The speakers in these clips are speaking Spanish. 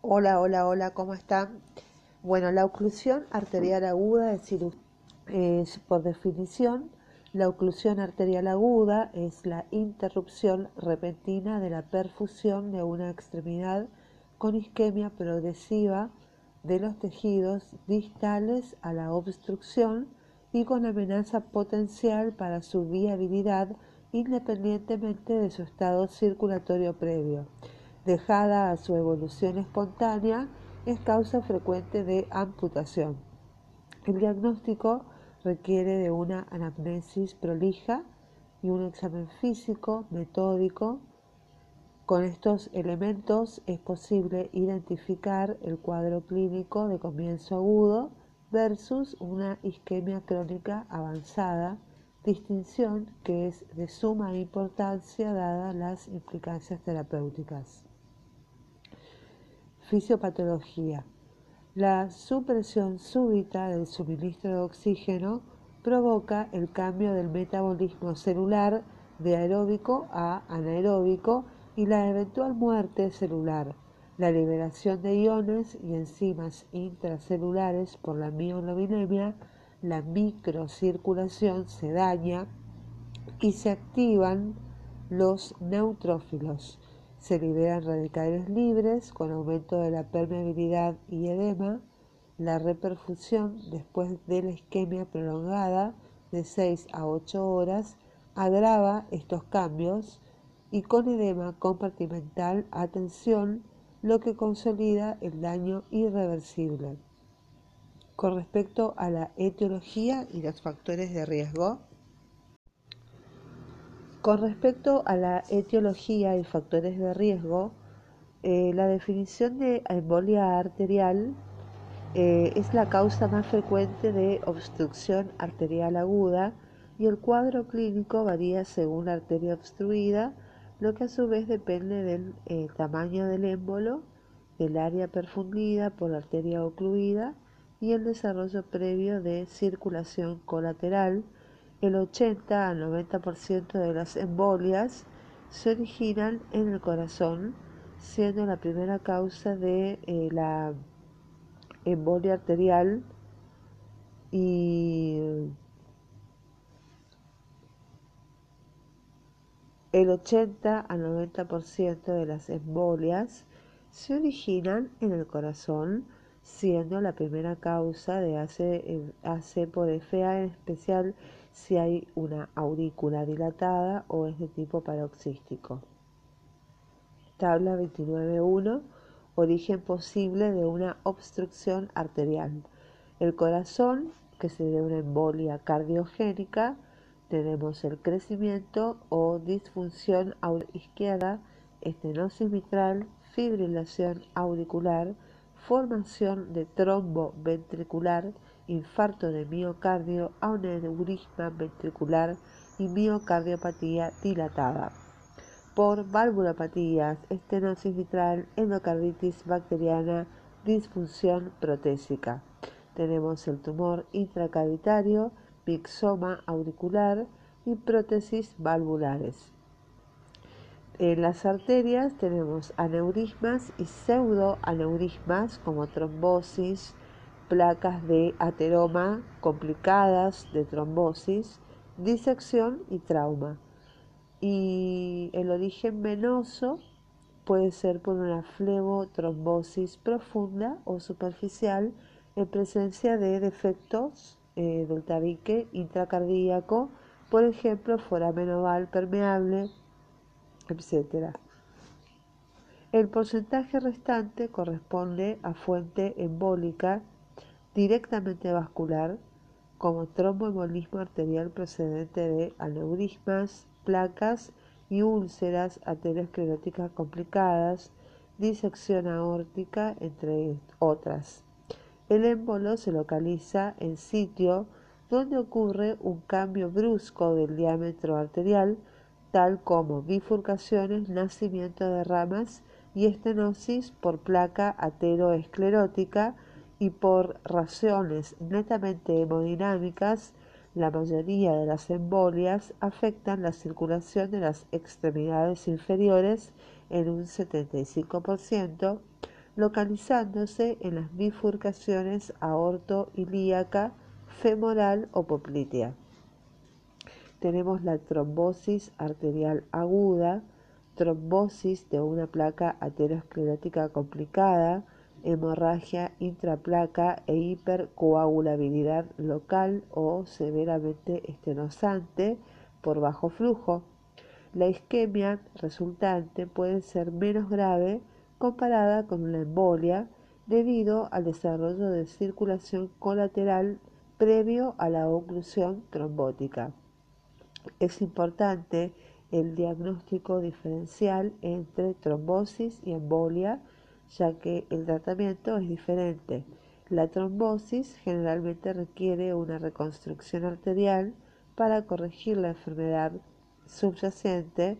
Hola, hola, hola, ¿cómo están? Bueno, la oclusión arterial aguda es, es, por definición, la oclusión arterial aguda es la interrupción repentina de la perfusión de una extremidad con isquemia progresiva de los tejidos distales a la obstrucción y con amenaza potencial para su viabilidad independientemente de su estado circulatorio previo dejada a su evolución espontánea, es causa frecuente de amputación. El diagnóstico requiere de una anamnesis prolija y un examen físico metódico. Con estos elementos es posible identificar el cuadro clínico de comienzo agudo versus una isquemia crónica avanzada, distinción que es de suma importancia dadas las implicancias terapéuticas. Fisiopatología. La supresión súbita del suministro de oxígeno provoca el cambio del metabolismo celular de aeróbico a anaeróbico y la eventual muerte celular. La liberación de iones y enzimas intracelulares por la mioglobinemia, la microcirculación se daña y se activan los neutrófilos se liberan radicales libres con aumento de la permeabilidad y edema. La reperfusión después de la isquemia prolongada de 6 a 8 horas agrava estos cambios y con edema compartimental atención lo que consolida el daño irreversible. Con respecto a la etiología y los factores de riesgo, con respecto a la etiología y factores de riesgo, eh, la definición de embolia arterial eh, es la causa más frecuente de obstrucción arterial aguda y el cuadro clínico varía según la arteria obstruida, lo que a su vez depende del eh, tamaño del émbolo, del área perfundida por la arteria ocluida y el desarrollo previo de circulación colateral el 80 al 90% de las embolias se originan en el corazón, siendo la primera causa de eh, la embolia arterial y el 80 al 90% de las embolias se originan en el corazón, siendo la primera causa de AC, por FA en especial si hay una aurícula dilatada o es de tipo paroxístico. Tabla 29.1. Origen posible de una obstrucción arterial. El corazón, que se una embolia cardiogénica, tenemos el crecimiento o disfunción izquierda, estenosis mitral, fibrilación auricular, formación de trombo ventricular, infarto de miocardio, aneurisma ventricular y miocardiopatía dilatada. Por valvulopatías, estenosis vitral, endocarditis bacteriana, disfunción protésica. Tenemos el tumor intracavitario, mixoma auricular y prótesis valvulares. En las arterias tenemos aneurismas y pseudoaneurismas como trombosis, placas de ateroma complicadas de trombosis, disección y trauma. Y el origen venoso puede ser por una flebotrombosis profunda o superficial en presencia de defectos eh, del tabique intracardíaco, por ejemplo, foramen oval permeable, etc. El porcentaje restante corresponde a fuente embólica directamente vascular, como tromboembolismo arterial procedente de aneurismas, placas y úlceras ateroscleróticas complicadas, disección aórtica, entre otras. El émbolo se localiza en sitio donde ocurre un cambio brusco del diámetro arterial tal como bifurcaciones, nacimiento de ramas y estenosis por placa ateroesclerótica y por razones netamente hemodinámicas, la mayoría de las embolias afectan la circulación de las extremidades inferiores en un 75%, localizándose en las bifurcaciones aorto-ilíaca, femoral o poplitea. Tenemos la trombosis arterial aguda, trombosis de una placa aterosclerótica complicada, hemorragia intraplaca e hipercoagulabilidad local o severamente estenosante por bajo flujo. La isquemia resultante puede ser menos grave comparada con una embolia debido al desarrollo de circulación colateral previo a la oclusión trombótica. Es importante el diagnóstico diferencial entre trombosis y embolia, ya que el tratamiento es diferente. La trombosis generalmente requiere una reconstrucción arterial para corregir la enfermedad subyacente,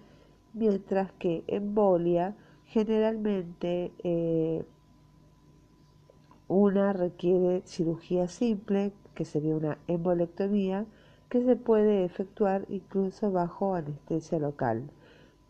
mientras que embolia generalmente eh, una requiere cirugía simple, que sería una embolectomía, que se puede efectuar incluso bajo anestesia local.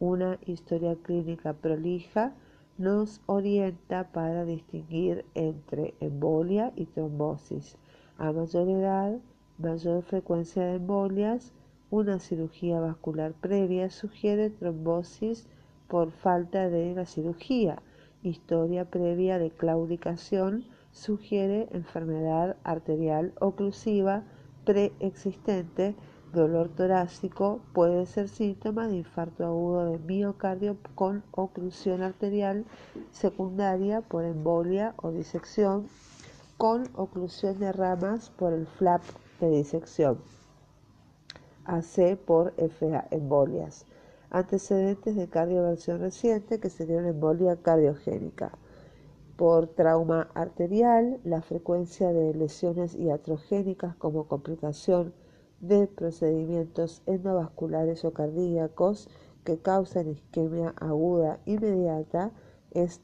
Una historia clínica prolija nos orienta para distinguir entre embolia y trombosis. A mayor edad, mayor frecuencia de embolias, una cirugía vascular previa sugiere trombosis por falta de la cirugía. Historia previa de claudicación sugiere enfermedad arterial oclusiva preexistente, dolor torácico puede ser síntoma de infarto agudo de miocardio con oclusión arterial secundaria por embolia o disección, con oclusión de ramas por el flap de disección. AC por FA, embolias. Antecedentes de cardioversión reciente que sería una embolia cardiogénica por trauma arterial, la frecuencia de lesiones iatrogénicas como complicación de procedimientos endovasculares o cardíacos que causan isquemia aguda inmediata es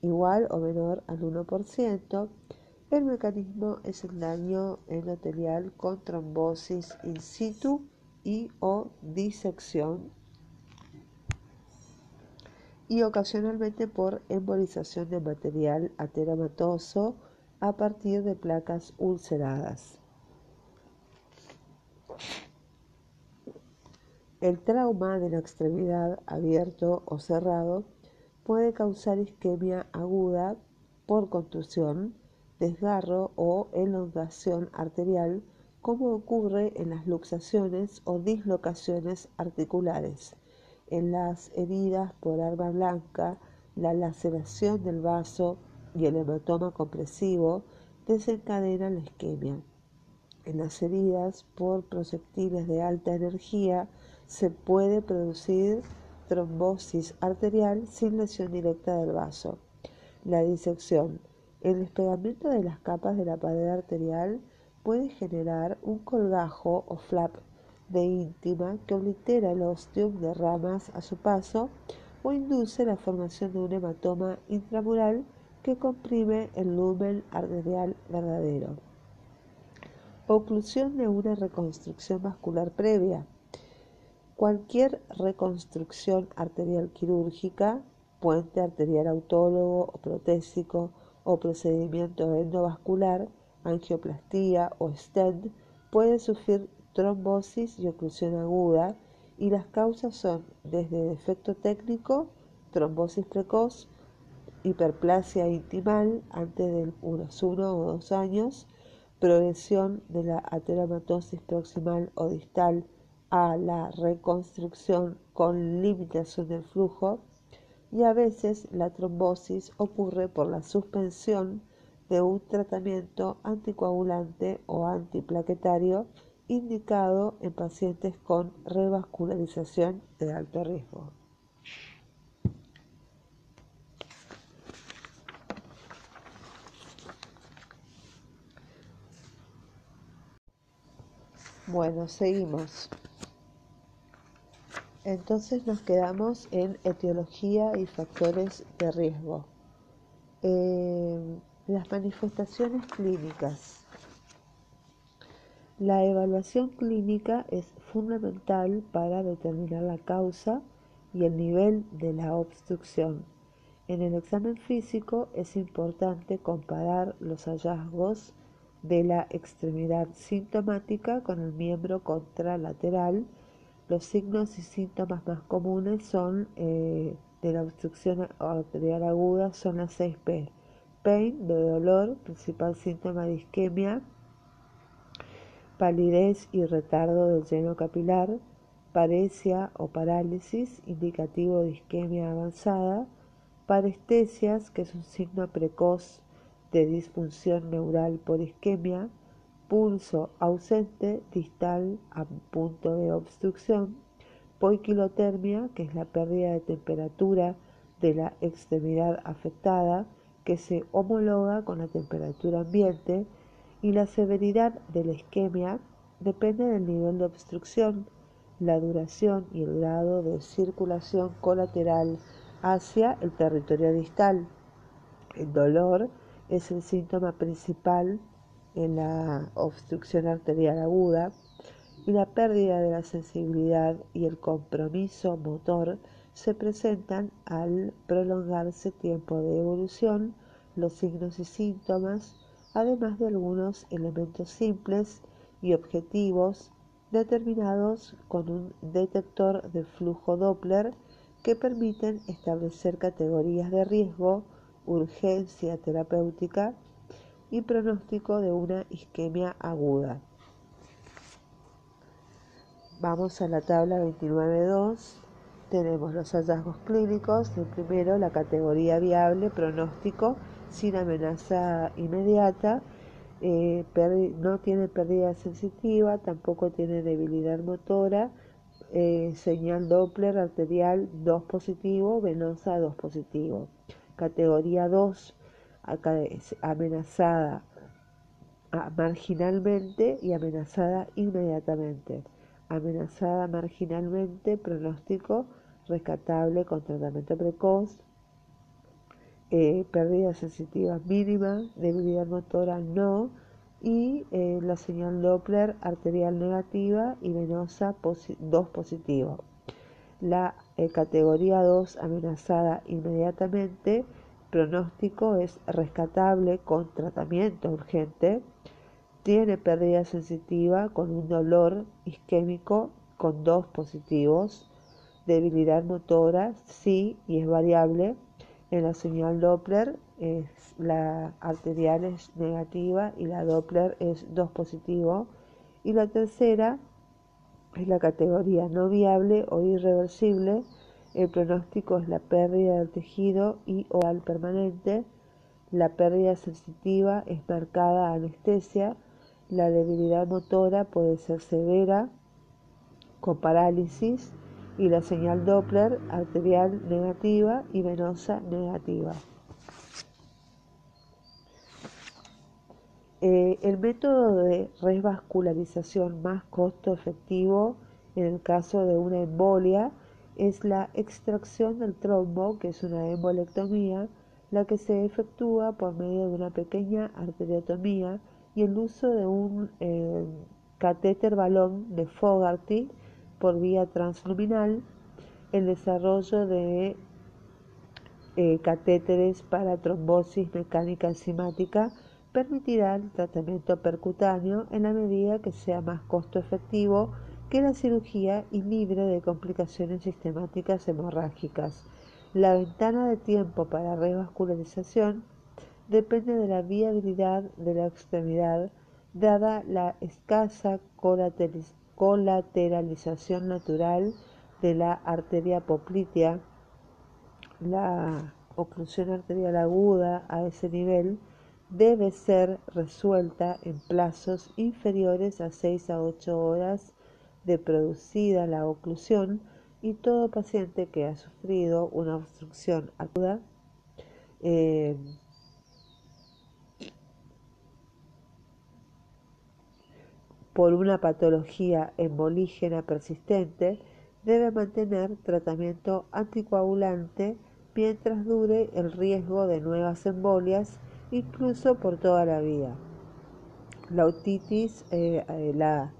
igual o menor al 1%. El mecanismo es el daño endotelial con trombosis in situ y o disección y ocasionalmente por embolización de material ateromatoso a partir de placas ulceradas. El trauma de la extremidad abierto o cerrado puede causar isquemia aguda por contusión, desgarro o elongación arterial, como ocurre en las luxaciones o dislocaciones articulares. En las heridas por arma blanca, la laceración del vaso y el hematoma compresivo desencadenan la isquemia. En las heridas por proyectiles de alta energía se puede producir trombosis arterial sin lesión directa del vaso. La disección. El despegamiento de las capas de la pared arterial puede generar un colgajo o flap de íntima que oblitera el ostium de ramas a su paso o induce la formación de un hematoma intramural que comprime el lumen arterial verdadero. Oclusión de una reconstrucción vascular previa. Cualquier reconstrucción arterial quirúrgica, puente arterial autólogo o protésico o procedimiento endovascular, angioplastía o stent puede sufrir trombosis y oclusión aguda y las causas son desde defecto técnico, trombosis precoz, hiperplasia intimal antes de unos uno o dos años, progresión de la ateromatosis proximal o distal a la reconstrucción con limitación del flujo y a veces la trombosis ocurre por la suspensión de un tratamiento anticoagulante o antiplaquetario indicado en pacientes con revascularización de alto riesgo. Bueno, seguimos. Entonces nos quedamos en etiología y factores de riesgo. Eh, las manifestaciones clínicas. La evaluación clínica es fundamental para determinar la causa y el nivel de la obstrucción. En el examen físico es importante comparar los hallazgos de la extremidad sintomática con el miembro contralateral. Los signos y síntomas más comunes son eh, de la obstrucción arterial aguda son las 6P. Pain, de dolor, principal síntoma de isquemia, palidez y retardo del lleno capilar, paresia o parálisis, indicativo de isquemia avanzada, parestesias, que es un signo precoz de disfunción neural por isquemia, pulso ausente distal a punto de obstrucción, poiquilotermia, que es la pérdida de temperatura de la extremidad afectada, que se homologa con la temperatura ambiente, y la severidad de la isquemia depende del nivel de obstrucción, la duración y el grado de circulación colateral hacia el territorio distal. El dolor es el síntoma principal en la obstrucción arterial aguda y la pérdida de la sensibilidad y el compromiso motor se presentan al prolongarse tiempo de evolución, los signos y síntomas, además de algunos elementos simples y objetivos determinados con un detector de flujo Doppler que permiten establecer categorías de riesgo, urgencia terapéutica y pronóstico de una isquemia aguda. Vamos a la tabla 29.2. Tenemos los hallazgos clínicos. El primero, la categoría viable, pronóstico, sin amenaza inmediata. Eh, no tiene pérdida sensitiva, tampoco tiene debilidad motora eh, señal Doppler arterial 2 positivo, venosa 2 positivo. Categoría 2, acá es amenazada marginalmente y amenazada inmediatamente. Amenazada marginalmente, pronóstico rescatable con tratamiento precoz, eh, pérdida sensitiva mínima, debilidad motora no, y eh, la señal Doppler arterial negativa y venosa 2 positivo. La eh, categoría 2 amenazada inmediatamente, pronóstico es rescatable con tratamiento urgente, tiene pérdida sensitiva con un dolor isquémico con 2 positivos, debilidad motora sí y es variable en la señal Doppler es la arterial es negativa y la Doppler es 2 positivo. Y la tercera es la categoría no viable o irreversible. El pronóstico es la pérdida del tejido y oral permanente. La pérdida sensitiva es marcada anestesia. La debilidad motora puede ser severa con parálisis y la señal Doppler arterial negativa y venosa negativa. Eh, el método de revascularización más costo efectivo en el caso de una embolia es la extracción del trombo, que es una embolectomía, la que se efectúa por medio de una pequeña arteriotomía y el uso de un eh, catéter balón de Fogarty por vía transluminal, el desarrollo de eh, catéteres para trombosis mecánica enzimática permitirá el tratamiento percutáneo en la medida que sea más costo efectivo que la cirugía y libre de complicaciones sistemáticas hemorrágicas. La ventana de tiempo para revascularización depende de la viabilidad de la extremidad, dada la escasa colateralización natural de la arteria poplitea, la oclusión arterial aguda a ese nivel debe ser resuelta en plazos inferiores a 6 a 8 horas de producida la oclusión y todo paciente que ha sufrido una obstrucción aguda eh, por una patología embolígena persistente debe mantener tratamiento anticoagulante mientras dure el riesgo de nuevas embolias incluso por toda la vida. La otitis, eh, eh, la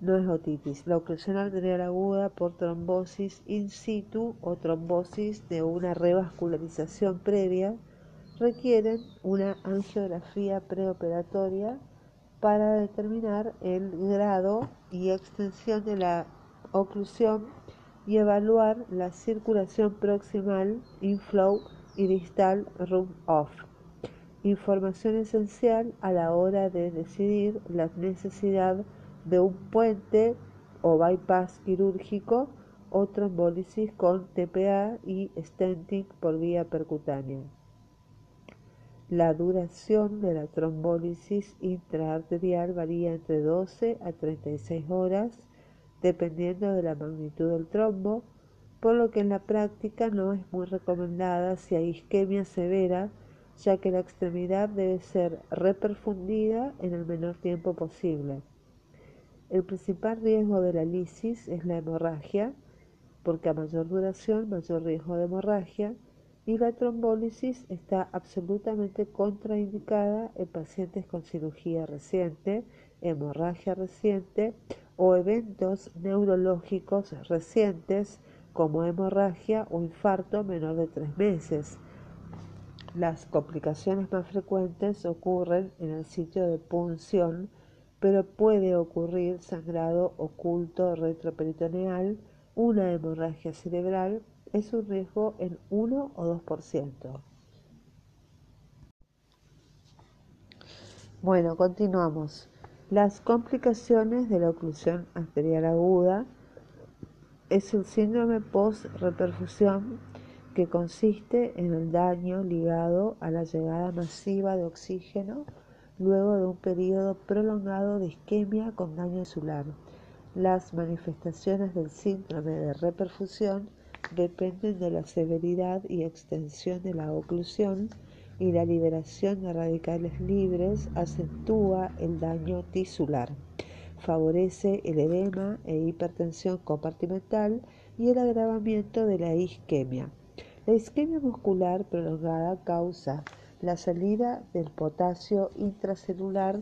no es otitis. La oclusión arterial aguda por trombosis in situ o trombosis de una revascularización previa requieren una angiografía preoperatoria para determinar el grado y extensión de la oclusión y evaluar la circulación proximal, inflow y distal rub-off. Información esencial a la hora de decidir la necesidad de un puente o bypass quirúrgico o trombólisis con TPA y stenting por vía percutánea. La duración de la trombólisis intraarterial varía entre 12 a 36 horas dependiendo de la magnitud del trombo, por lo que en la práctica no es muy recomendada si hay isquemia severa, ya que la extremidad debe ser reperfundida en el menor tiempo posible. El principal riesgo de la lisis es la hemorragia, porque a mayor duración, mayor riesgo de hemorragia, y la trombólisis está absolutamente contraindicada en pacientes con cirugía reciente, hemorragia reciente o eventos neurológicos recientes como hemorragia o infarto menor de tres meses. Las complicaciones más frecuentes ocurren en el sitio de punción, pero puede ocurrir sangrado oculto retroperitoneal, una hemorragia cerebral, es un riesgo en 1 o 2%. Bueno, continuamos. Las complicaciones de la oclusión arterial aguda es el síndrome post-reperfusión que consiste en el daño ligado a la llegada masiva de oxígeno luego de un periodo prolongado de isquemia con daño insular. Las manifestaciones del síndrome de reperfusión dependen de la severidad y extensión de la oclusión y la liberación de radicales libres acentúa el daño tisular, favorece el edema e hipertensión compartimental y el agravamiento de la isquemia. La isquemia muscular prolongada causa la salida del potasio intracelular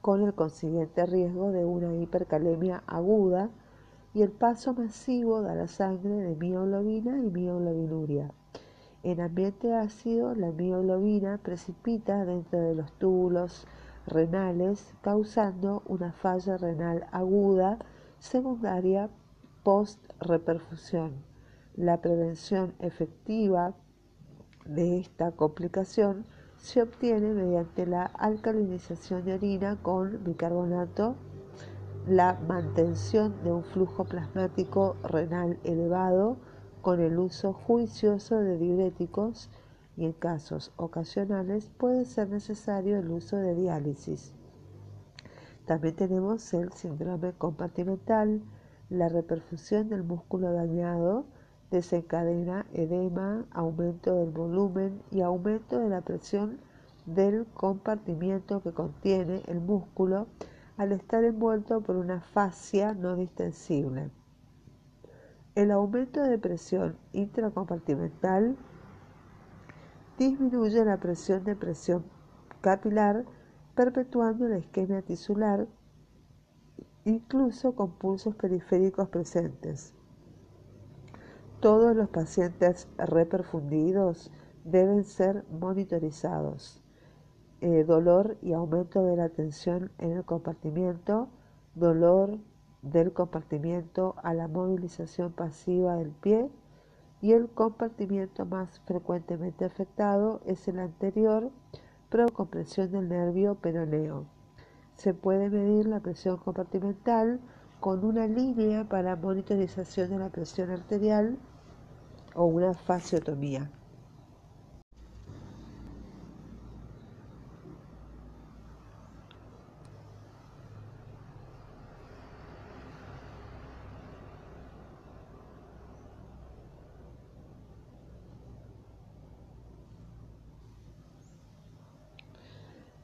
con el consiguiente riesgo de una hipercalemia aguda y el paso masivo de la sangre de mioglobina y mioglobinuria. En ambiente ácido, la mioglobina precipita dentro de los túbulos renales, causando una falla renal aguda secundaria post-reperfusión. La prevención efectiva de esta complicación se obtiene mediante la alcalinización de orina con bicarbonato, la mantención de un flujo plasmático renal elevado, con el uso juicioso de diuréticos y en casos ocasionales puede ser necesario el uso de diálisis. También tenemos el síndrome compartimental, la reperfusión del músculo dañado desencadena edema, aumento del volumen y aumento de la presión del compartimiento que contiene el músculo al estar envuelto por una fascia no distensible. El aumento de presión intracompartimental disminuye la presión de presión capilar, perpetuando la isquemia tisular, incluso con pulsos periféricos presentes. Todos los pacientes reperfundidos deben ser monitorizados. Eh, dolor y aumento de la tensión en el compartimiento, dolor, del compartimiento a la movilización pasiva del pie y el compartimiento más frecuentemente afectado es el anterior, compresión del nervio peroneo. Se puede medir la presión compartimental con una línea para monitorización de la presión arterial o una fasciotomía.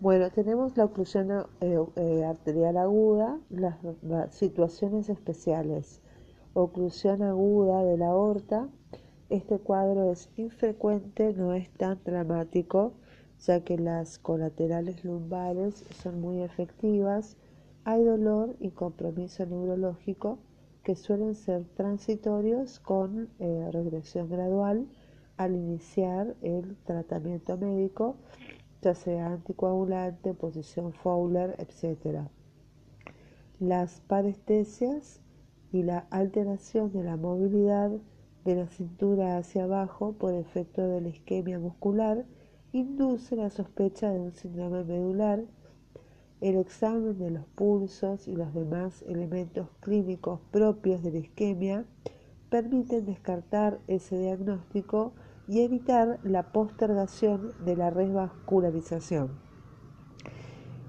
Bueno, tenemos la oclusión eh, eh, arterial aguda, las, situaciones especiales. Oclusión aguda de la aorta. Este cuadro es infrecuente, no es tan dramático, ya que las colaterales lumbares son muy efectivas hay dolor y compromiso neurológico que suelen ser transitorios con eh, regresión gradual al iniciar el tratamiento médico, sea anticoagulante, posición Fowler, etc. Las parestesias y la alteración de la movilidad de la cintura hacia abajo por efecto de la isquemia muscular induce la sospecha de un síndrome medular el examen de los pulsos y los demás elementos clínicos propios de la isquemia permiten descartar ese diagnóstico y evitar la postergación de la revascularización.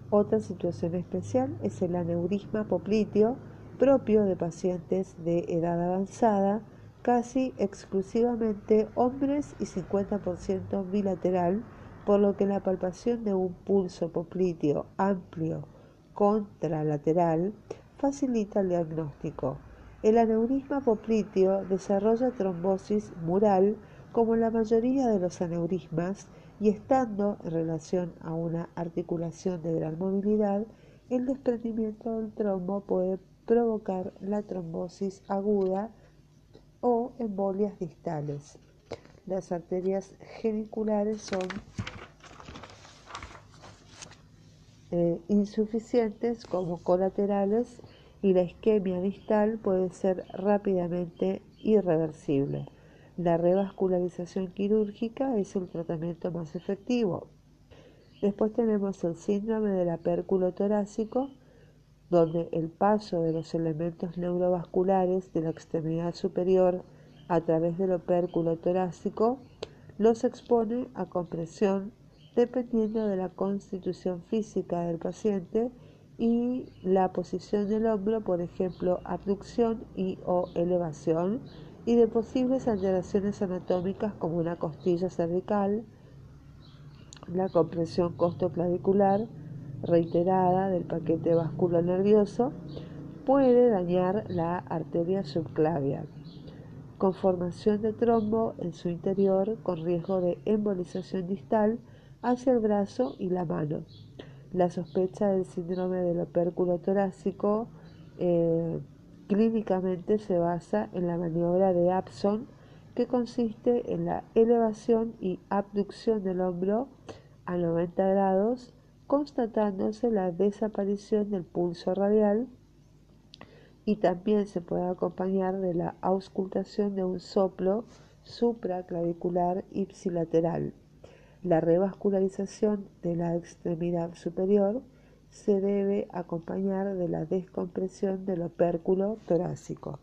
Otra situación especial es el aneurisma popliteo propio de pacientes de edad avanzada, casi exclusivamente hombres y 50% bilateral, por lo que la palpación de un pulso popliteo amplio contralateral facilita el diagnóstico. El aneurisma popliteo desarrolla trombosis mural como la mayoría de los aneurismas y estando en relación a una articulación de gran movilidad, el desprendimiento del trombo puede provocar la trombosis aguda o embolias distales. Las arterias geniculares son Eh, insuficientes como colaterales y la isquemia distal puede ser rápidamente irreversible. La revascularización quirúrgica es el tratamiento más efectivo. Después tenemos el síndrome del apérculo torácico, donde el paso de los elementos neurovasculares de la extremidad superior a través del opérculo torácico los expone a compresión dependiendo de la constitución física del paciente y la posición del hombro, por ejemplo, abducción y o elevación, y de posibles alteraciones anatómicas como una costilla cervical, la compresión costoclavicular reiterada del paquete vascular nervioso puede dañar la arteria subclavia, con formación de trombo en su interior con riesgo de embolización distal hacia el brazo y la mano. La sospecha del síndrome del opérculo torácico eh, clínicamente se basa en la maniobra de Abson, que consiste en la elevación y abducción del hombro a 90 grados, constatándose la desaparición del pulso radial y también se puede acompañar de la auscultación de un soplo supraclavicular ipsilateral. La revascularización de la extremidad superior se debe acompañar de la descompresión del opérculo torácico.